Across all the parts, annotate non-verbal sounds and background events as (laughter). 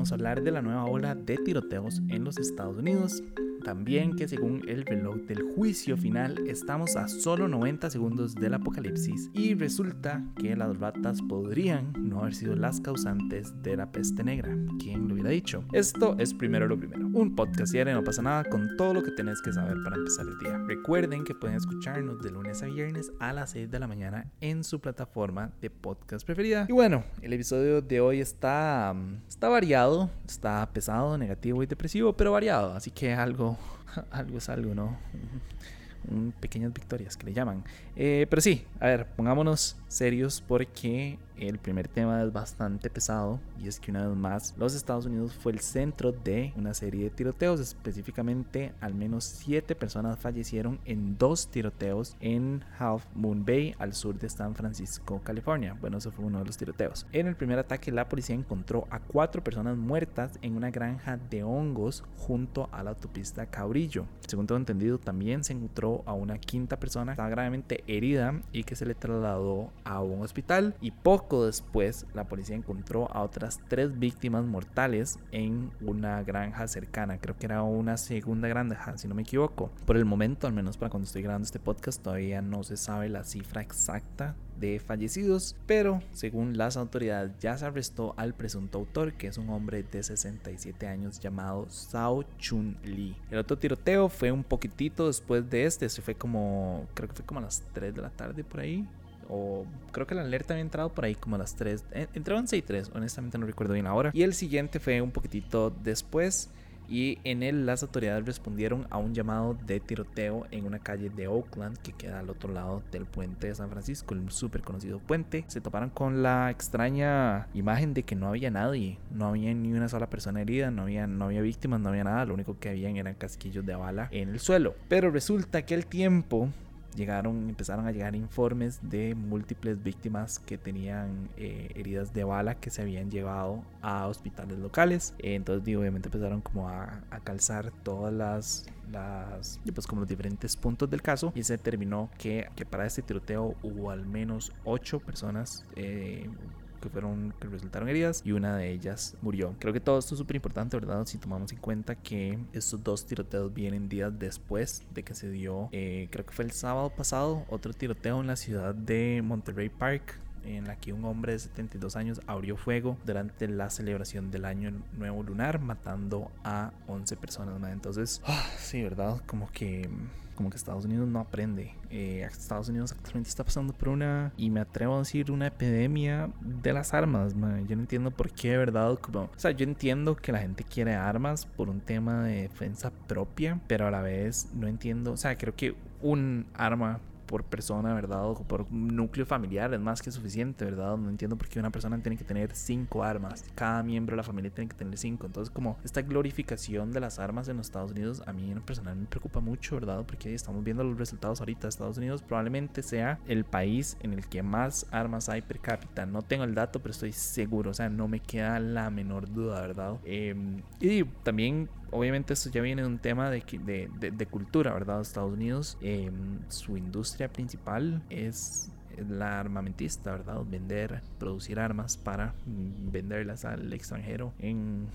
vamos a hablar de la nueva ola de tiroteos en los Estados Unidos, también que según el reloj del juicio final estamos a solo 90 segundos del apocalipsis y resulta que las ratas podrían no haber sido las causantes de la peste negra. ¿Quién lo hubiera dicho? Esto es primero lo primero. Un podcast diario no pasa nada con todo lo que tenés que saber para empezar el día. Recuerden que pueden escucharnos de lunes a viernes a las 6 de la mañana en su plataforma de podcast preferida. Y bueno, el episodio de hoy está, está variado, está pesado, negativo y depresivo, pero variado, así que algo (laughs) algo, es algo, ¿no? pequeñas victorias que le llaman. Eh, pero sí, a ver, pongámonos serios porque el primer tema es bastante pesado y es que una vez más los Estados Unidos fue el centro de una serie de tiroteos, específicamente al menos siete personas fallecieron en dos tiroteos en Half Moon Bay al sur de San Francisco, California. Bueno, eso fue uno de los tiroteos. En el primer ataque la policía encontró a cuatro personas muertas en una granja de hongos junto a la autopista Cabrillo. Según todo entendido, también se encontró a una quinta persona que estaba gravemente herida y que se le trasladó a un hospital y poco después, la policía encontró a otras tres víctimas mortales en una granja cercana. Creo que era una segunda granja, si no me equivoco. Por el momento, al menos para cuando estoy grabando este podcast, todavía no se sabe la cifra exacta de fallecidos, pero según las autoridades ya se arrestó al presunto autor, que es un hombre de 67 años llamado Sao Chun Lee. El otro tiroteo fue un poquitito después de este, se fue como, creo que fue como a las 3 de la tarde por ahí, o creo que la alerta había entrado por ahí como las 3, eh, entre 11 y 3, honestamente no recuerdo bien ahora. Y el siguiente fue un poquitito después y en él las autoridades respondieron a un llamado de tiroteo en una calle de Oakland que queda al otro lado del puente de San Francisco, el súper conocido puente. Se toparon con la extraña imagen de que no había nadie, no había ni una sola persona herida, no había, no había víctimas, no había nada, lo único que habían eran casquillos de bala en el suelo. Pero resulta que el tiempo llegaron, empezaron a llegar informes de múltiples víctimas que tenían eh, heridas de bala que se habían llevado a hospitales locales. entonces, obviamente empezaron como a, calzar todas las, las, pues como los diferentes puntos del caso y se determinó que, que para este tiroteo hubo al menos 8 personas eh, que fueron que resultaron heridas y una de ellas murió. Creo que todo esto es súper importante, ¿verdad? Si tomamos en cuenta que estos dos tiroteos vienen días después de que se dio, eh, creo que fue el sábado pasado, otro tiroteo en la ciudad de Monterey Park en la que un hombre de 72 años abrió fuego durante la celebración del año nuevo lunar matando a 11 personas entonces ah, sí verdad como que como que Estados Unidos no aprende. Eh, Estados Unidos actualmente está pasando por una, y me atrevo a decir, una epidemia de las armas. Yo no entiendo por qué, verdad. Como, o sea, yo entiendo que la gente quiere armas por un tema de defensa propia, pero a la vez no entiendo, o sea, creo que un arma por persona, ¿verdad? O por núcleo familiar es más que suficiente, ¿verdad? No entiendo por qué una persona tiene que tener cinco armas. Cada miembro de la familia tiene que tener cinco. Entonces, como esta glorificación de las armas en los Estados Unidos, a mí en personal me preocupa mucho, ¿verdad? Porque estamos viendo los resultados ahorita. Estados Unidos probablemente sea el país en el que más armas hay per cápita. No tengo el dato, pero estoy seguro. O sea, no me queda la menor duda, ¿verdad? Em, y también obviamente esto ya viene de un tema de, de, de, cultura, ¿verdad? Estados Unidos, em, su industria principal es la armamentista, ¿verdad? Vender, producir armas para venderlas al extranjero en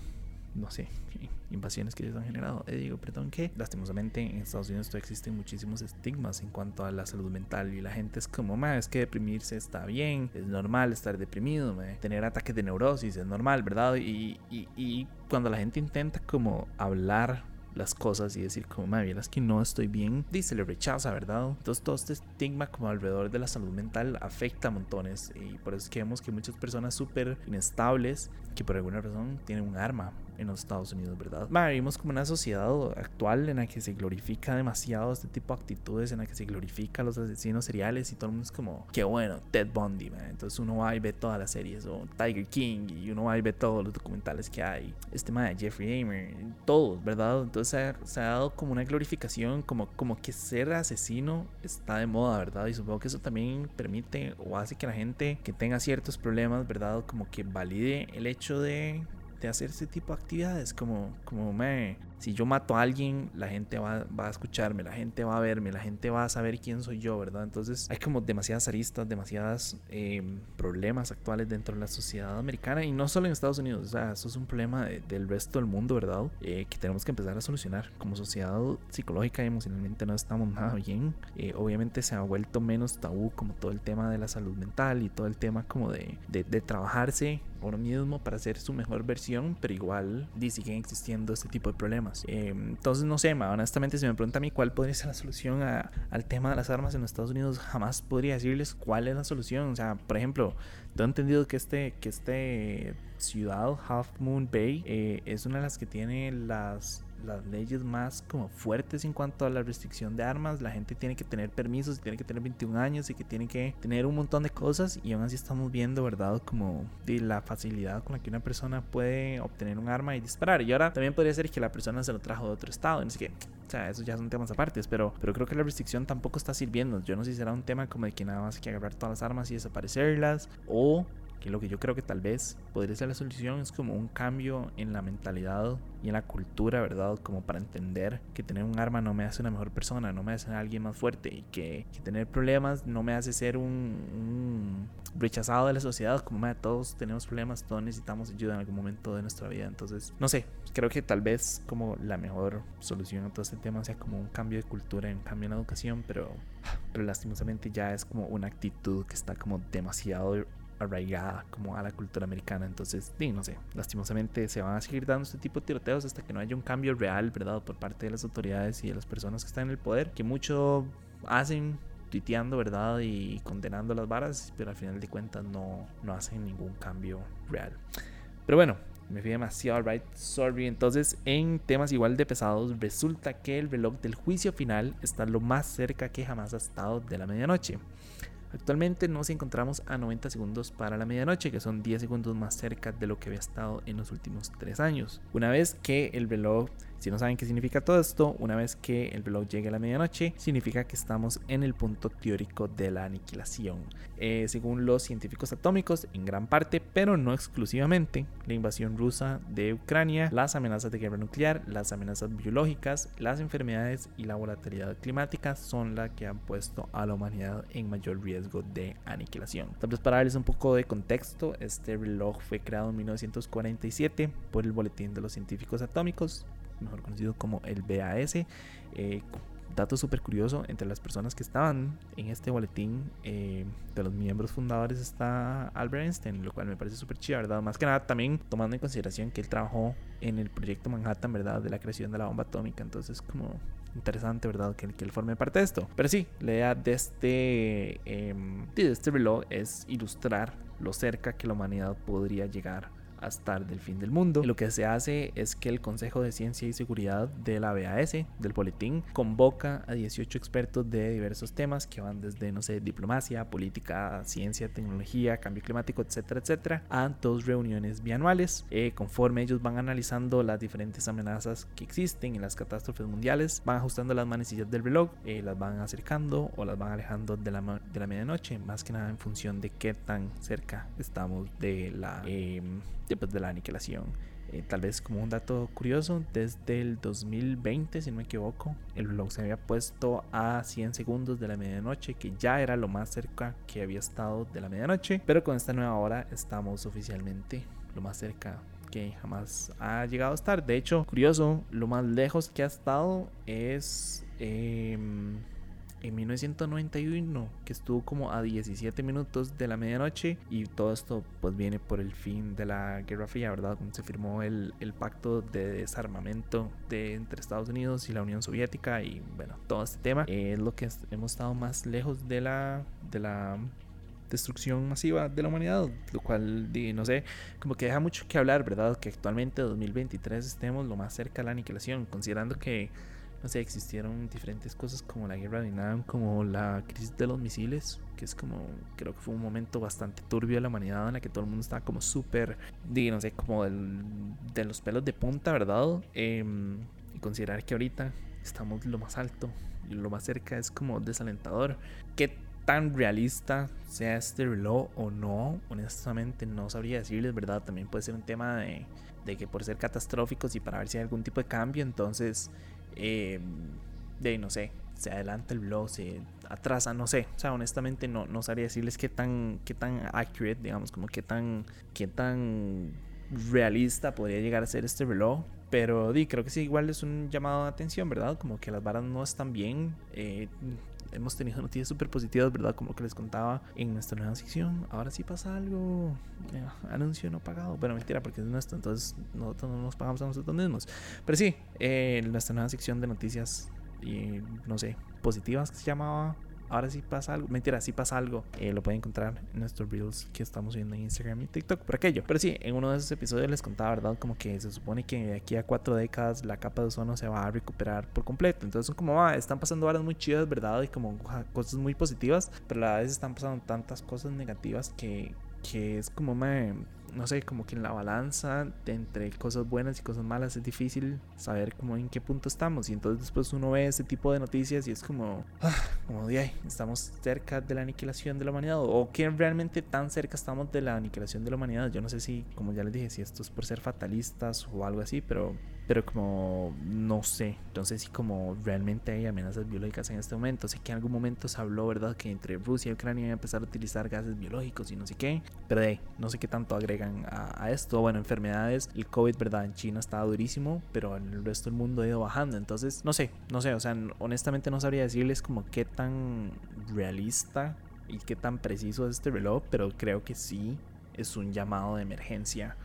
no sé, (laughs) invasiones que ellos han generado. Eh, digo, perdón, que lastimosamente en Estados Unidos todavía existen muchísimos estigmas en cuanto a la salud mental y la gente es como, más es que deprimirse está bien, es normal estar deprimido, tener ataques de neurosis es normal, ¿verdad? Y, y, cuando la gente intenta como hablar las cosas y decir como, madre, es que no estoy bien, dice, le rechaza, ¿verdad? Entonces todo este estigma como alrededor de la salud mental afecta a montones y por eso es que vemos que muchas personas súper inestables que por alguna razón tienen un arma en los Estados Unidos, ¿verdad? vivimos como una sociedad actual en la que se glorifica demasiado este tipo de actitudes, en la que se glorifica a los asesinos seriales y todo el mundo es como, qué bueno, Ted Bundy, man. Entonces uno va y ve todas las series, o Tiger King, y uno va y ve todos los documentales que hay. Este man, Jeffrey Dahmer, todos, ¿verdad? Entonces se ha, dado como una glorificación, como, como que ser asesino está de moda, ¿verdad? Y supongo que eso también permite o hace que la gente que tenga ciertos problemas, ¿verdad? Como que valide el hecho de de hacer ese tipo de actividades, como, como me, si yo mato a alguien, la gente va, a escucharme, la gente va a verme, la gente va a saber quién soy yo, ¿verdad? Entonces hay como demasiadas aristas, demasiadas eh, problemas actuales dentro de la sociedad americana y no solo en Estados Unidos, o sea, eso es un problema del resto del mundo, ¿verdad? Eh, que tenemos que empezar a solucionar. Como sociedad psicológica y emocionalmente no estamos nada bien. Eh, obviamente se ha vuelto menos tabú como todo el tema de la salud mental y todo el tema como de, de, de trabajarse uno mismo para ser su mejor versión, pero igual siguen existiendo este tipo de problemas. Eh, entonces, no sé, honestamente, si me pregunta a mí cuál podría ser la solución al tema de las armas en los Estados Unidos, jamás podría decirles cuál es la solución. O sea, por ejemplo, tengo entendido que este, que este ciudad, Half Moon Bay, eh, es una de las que tiene las las leyes más como fuertes en cuanto a la restricción de armas. La gente tiene que tener permisos tiene que tener 21 años y que tiene que tener un montón de cosas y aún así estamos viendo, ¿verdad? Como de la facilidad con la que una persona puede obtener un arma y disparar. Y ahora también podría ser que la persona se lo trajo de otro estado. Así que, o sea, esos ya son temas aparte, pero, pero creo que la restricción tampoco está sirviendo. Yo no sé si será un tema como de que nada más hay que agarrar todas las armas y desaparecerlas o que lo que yo creo que tal vez podría ser la solución es como un cambio en la mentalidad y en la cultura, ¿verdad? Como para entender que tener un arma no me hace una mejor persona, no me hace alguien más fuerte y que, tener problemas no me hace ser un, rechazado de la sociedad, como todos tenemos problemas, todos necesitamos ayuda en algún momento de nuestra vida, entonces, no sé, creo que tal vez como la mejor solución a todo este tema sea como un cambio de cultura, un cambio en la educación, pero, pero lastimosamente ya es como una actitud que está como demasiado arraigada como a la cultura americana. Entonces, no sé, lastimosamente se van a seguir dando este tipo de tiroteos hasta que no haya un cambio real, ¿verdad? Por parte de las autoridades y de las personas que están en el poder, que mucho hacen tuiteando, ¿verdad? Y condenando las varas, pero al final de cuentas no, no hacen ningún cambio real. Pero bueno, me fui demasiado right, sorry. Entonces, en temas igual de pesados, resulta que el reloj del juicio final está lo más cerca que jamás ha estado de la medianoche. Actualmente nos encontramos a 90 segundos para la medianoche, que son 10 segundos más cerca de lo que había estado en los últimos 3 años. Una vez que el reloj si no saben qué significa todo esto, una vez que el reloj llegue a la medianoche, significa que estamos en el punto teórico de la aniquilación. Eh, según los científicos atómicos, en gran parte, pero no exclusivamente, la invasión rusa de Ucrania, las amenazas de guerra nuclear, las amenazas biológicas, las enfermedades y la volatilidad climática son las que han puesto a la humanidad en mayor riesgo de aniquilación. Vez para darles un poco de contexto, este reloj fue creado en 1947 por el Boletín de los Científicos Atómicos, mejor conocido como el BAS. Eh, dato súper curioso, entre las personas que estaban en este boletín eh, de los miembros fundadores está Albert Einstein, lo cual me parece súper chido, ¿verdad? Más que nada también tomando en consideración que él trabajó en el proyecto Manhattan, ¿verdad? De la creación de la bomba atómica, entonces como interesante, ¿verdad? Que, él forme parte de esto. Pero sí, la idea de este, em, de este reloj es ilustrar lo cerca que la humanidad podría llegar hasta del fin del mundo. Y lo que se hace es que el Consejo de Ciencia y Seguridad de la BAS, del boletín, convoca a 18 expertos de diversos temas que van desde, no sé, diplomacia, política, ciencia, tecnología, cambio climático, etcétera, etcétera, a dos reuniones bianuales. Eh, conforme ellos van analizando las diferentes amenazas que existen en las catástrofes mundiales, van ajustando las manecillas del reloj, eh, las van acercando o las van alejando de la, de la medianoche, más que nada en función de qué tan cerca estamos de la... Eh, después de la aniquilación. Eh, tal vez como un dato curioso, desde el 2020, si no me equivoco, el reloj se había puesto a 100 segundos de la medianoche, que ya era lo más cerca que había estado de la medianoche, pero con esta nueva hora estamos oficialmente lo más cerca que jamás ha llegado a estar. De hecho, curioso, lo más lejos que ha estado es... Eh, en 1991, que estuvo como a 17 minutos de la medianoche y todo esto pues viene por el fin de la Guerra Fría, ¿verdad? Cuando se firmó el, el pacto de desarmamento de, entre Estados Unidos y la Unión Soviética y bueno, todo este tema es lo que hemos estado más lejos de la, de la destrucción masiva de la humanidad, lo cual, no sé, como que deja mucho que hablar, ¿verdad? Que actualmente 2023 estemos lo más cerca de la aniquilación, considerando que no sé, existieron diferentes cosas como la guerra de Vietnam, como la crisis de los misiles, que es como, creo que fue un momento bastante turbio de la humanidad en la que todo el mundo estaba como súper, no sé, como de los pelos de punta, ¿verdad? Em, y considerar que ahorita estamos lo más alto y lo más cerca es como desalentador. ¿Qué tan realista sea este reloj o no? Honestamente no sabría decirles, ¿verdad? También puede ser un tema de de que por ser catastróficos y para ver si hay algún tipo de cambio, entonces, eh, de no sé, se adelanta el blog, se atrasa, no sé. O sea, honestamente no, no sabría decirles qué tan, qué tan accurate, digamos, como qué tan, qué tan realista podría llegar a ser este reloj. Pero di, creo que sí, igual es un llamado de atención, ¿verdad? Como que las varas no están bien. Eh, hemos tenido noticias súper positivas, ¿verdad? Como que les contaba en nuestra nueva sección. Ahora sí pasa algo. anuncio no pagado. Bueno, mentira, porque es nuestro, entonces nosotros no nos pagamos a nosotros mismos. Pero sí, eh, nuestra nueva sección de noticias, no sé, positivas que se llamaba ahora sí pasa algo. Mentira, sí pasa algo. Eh, lo pueden encontrar en nuestros reels que estamos viendo en Instagram y TikTok por aquello. Pero sí, en uno de esos episodios les contaba, ¿verdad? Como que se supone que de aquí a cuatro décadas la capa de ozono se va a recuperar por completo. Entonces, son como, ah, están pasando horas muy chidas, ¿verdad? Y como cosas muy positivas, pero a la vez están pasando tantas cosas negativas que, que es como, me no sé, como que en la balanza entre cosas buenas y cosas malas es difícil saber como en qué punto estamos. Y entonces después uno ve ese tipo de noticias y es como, ah, como de ahí, estamos cerca de la aniquilación de la humanidad. O que realmente tan cerca estamos de la aniquilación de la humanidad. Yo no sé si, como ya les dije, si esto es por ser fatalistas o algo así, pero pero como no sé, entonces sí como realmente hay amenazas biológicas en este momento. Sé que en algún momento se habló, ¿verdad? Que entre Rusia y Ucrania iban a empezar a utilizar gases biológicos y no sé qué, pero de no sé qué tanto agregan a, esto. Bueno, enfermedades, el COVID, ¿verdad? En China estaba durísimo, pero en el resto del mundo ha ido bajando. Entonces, no sé, no sé, o sea, honestamente no sabría decirles como qué tan realista y qué tan preciso es este reloj, pero creo que sí es un llamado de emergencia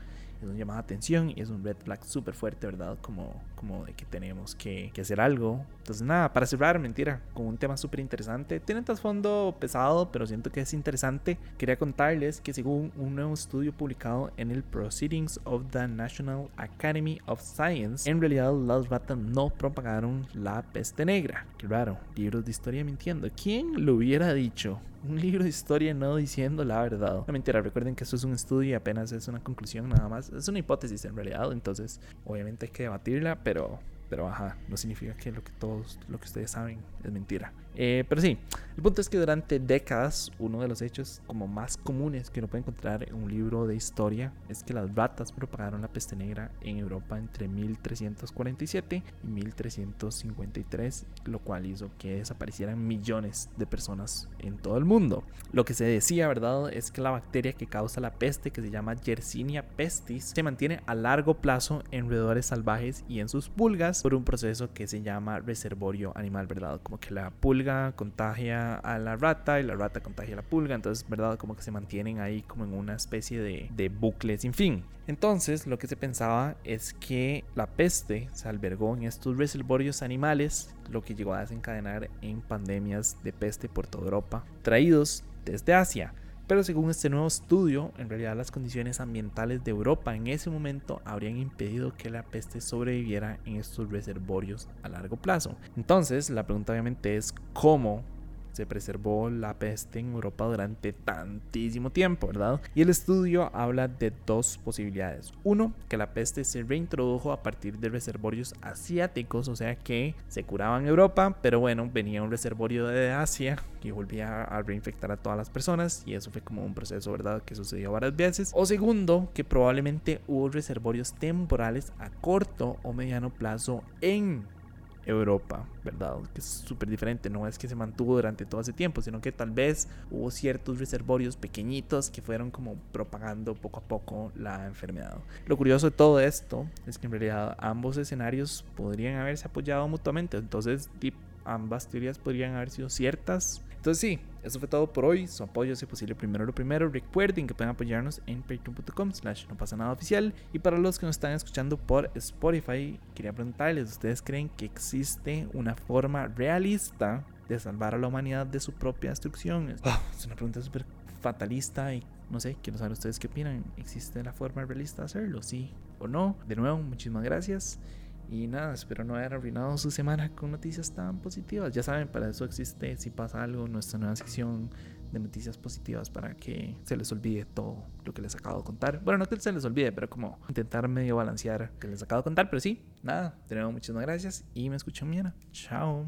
es un llamado de atención y es un red flag súper fuerte, ¿verdad? Como, como de que tenemos que, que, hacer algo. Entonces, nada, para cerrar, mentira, con un tema súper interesante. Tiene trasfondo pesado, pero siento que es interesante. Quería contarles que según un nuevo estudio publicado en el Proceedings of the National Academy of Science, en realidad las ratas no propagaron la peste negra. Qué raro, libros de historia mintiendo. ¿Quién lo hubiera dicho? Un libro de historia no diciendo la verdad. No mentira, recuerden que esto es un estudio y apenas es una conclusión nada más. Es una hipótesis en realidad, entonces obviamente hay que debatirla, pero pero ajá, no significa que lo que todos, lo que ustedes saben es mentira. Eh, pero sí, el punto es que durante décadas uno de los hechos como más comunes que uno puede encontrar en un libro de historia es que las ratas propagaron la peste negra en Europa entre 1347 y 1353, lo cual hizo que desaparecieran millones de personas en todo el mundo. Lo que se decía, ¿verdad?, es que la bacteria que causa la peste, que se llama Yersinia pestis, se mantiene a largo plazo en roedores salvajes y en sus pulgas por un proceso que se llama reservorio animal, ¿verdad? Como que la pulga contagia a la rata y la rata contagia a la pulga, entonces, ¿verdad? Como que se mantienen ahí como en una especie de, de bucle sin fin. Entonces, lo que se pensaba es que la peste se albergó en estos reservorios animales, lo que llegó a desencadenar en pandemias de peste por toda Europa, traídos desde Asia. Pero según este nuevo estudio, en realidad las condiciones ambientales de Europa en ese momento habrían impedido que la peste sobreviviera en estos reservorios a largo plazo. Entonces, la pregunta obviamente es cómo se preservó la peste en Europa durante tantísimo tiempo, ¿verdad? Y el estudio habla de dos posibilidades. Uno, que la peste se reintrodujo a partir de reservorios asiáticos, o sea que se curaba en Europa, pero bueno, venía un reservorio de Asia que volvía a reinfectar a todas las personas y eso fue como un proceso, ¿verdad? Que sucedió varias veces. O segundo, que probablemente hubo reservorios temporales a corto o mediano plazo en Europa, ¿verdad? Que es súper diferente, no es que se mantuvo durante todo ese tiempo, sino que tal vez hubo ciertos reservorios pequeñitos que fueron como propagando poco a poco la enfermedad. Lo curioso de todo esto es que en realidad ambos escenarios podrían haberse apoyado mutuamente, entonces ambas teorías podrían haber sido ciertas entonces sí, eso fue todo por hoy. Su apoyo, si posible, primero lo primero. Recuerden que pueden apoyarnos en patreon.com slash no pasa nada oficial. Y para los que nos están escuchando por Spotify, quería preguntarles, ¿ustedes creen que existe una forma realista de salvar a la humanidad de su propia destrucción? Ah, es una pregunta súper fatalista y no sé, quiero saber ustedes qué opinan. ¿Existe la forma realista de hacerlo? ¿Sí o no? De nuevo, muchísimas gracias. Y nada, espero no haber arruinado su semana con noticias tan positivas. Ya saben, para eso existe, si pasa algo, nuestra nueva sección de noticias positivas para que se les olvide todo lo que les acabo de contar. Bueno, no que se les olvide, pero como intentar medio balancear que les acabo de contar. Pero sí, nada, nuevo muchísimas gracias y me escucho mañana. Chao.